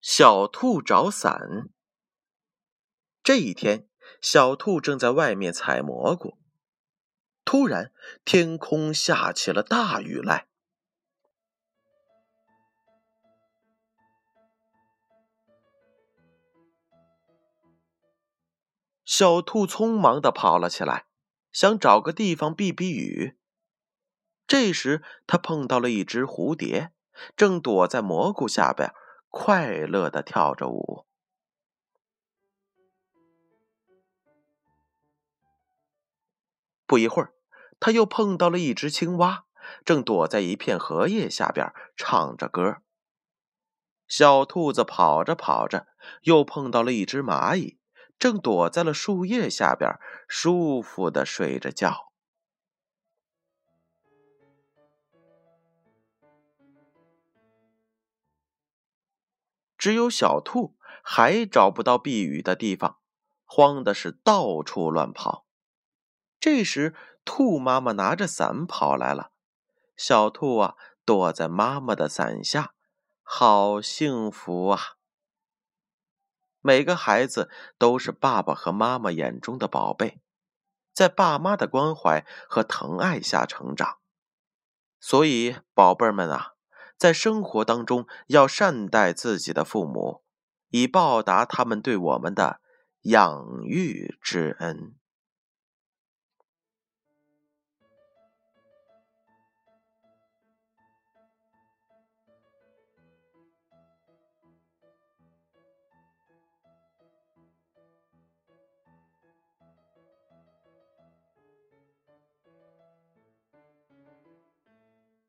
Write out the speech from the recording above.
小兔找伞。这一天，小兔正在外面采蘑菇，突然天空下起了大雨来。小兔匆忙的跑了起来，想找个地方避避雨。这时，它碰到了一只蝴蝶，正躲在蘑菇下边。快乐的跳着舞。不一会儿，他又碰到了一只青蛙，正躲在一片荷叶下边唱着歌。小兔子跑着跑着，又碰到了一只蚂蚁，正躲在了树叶下边舒服的睡着觉。只有小兔还找不到避雨的地方，慌的是到处乱跑。这时，兔妈妈拿着伞跑来了，小兔啊躲在妈妈的伞下，好幸福啊！每个孩子都是爸爸和妈妈眼中的宝贝，在爸妈的关怀和疼爱下成长，所以宝贝们啊。在生活当中，要善待自己的父母，以报答他们对我们的养育之恩。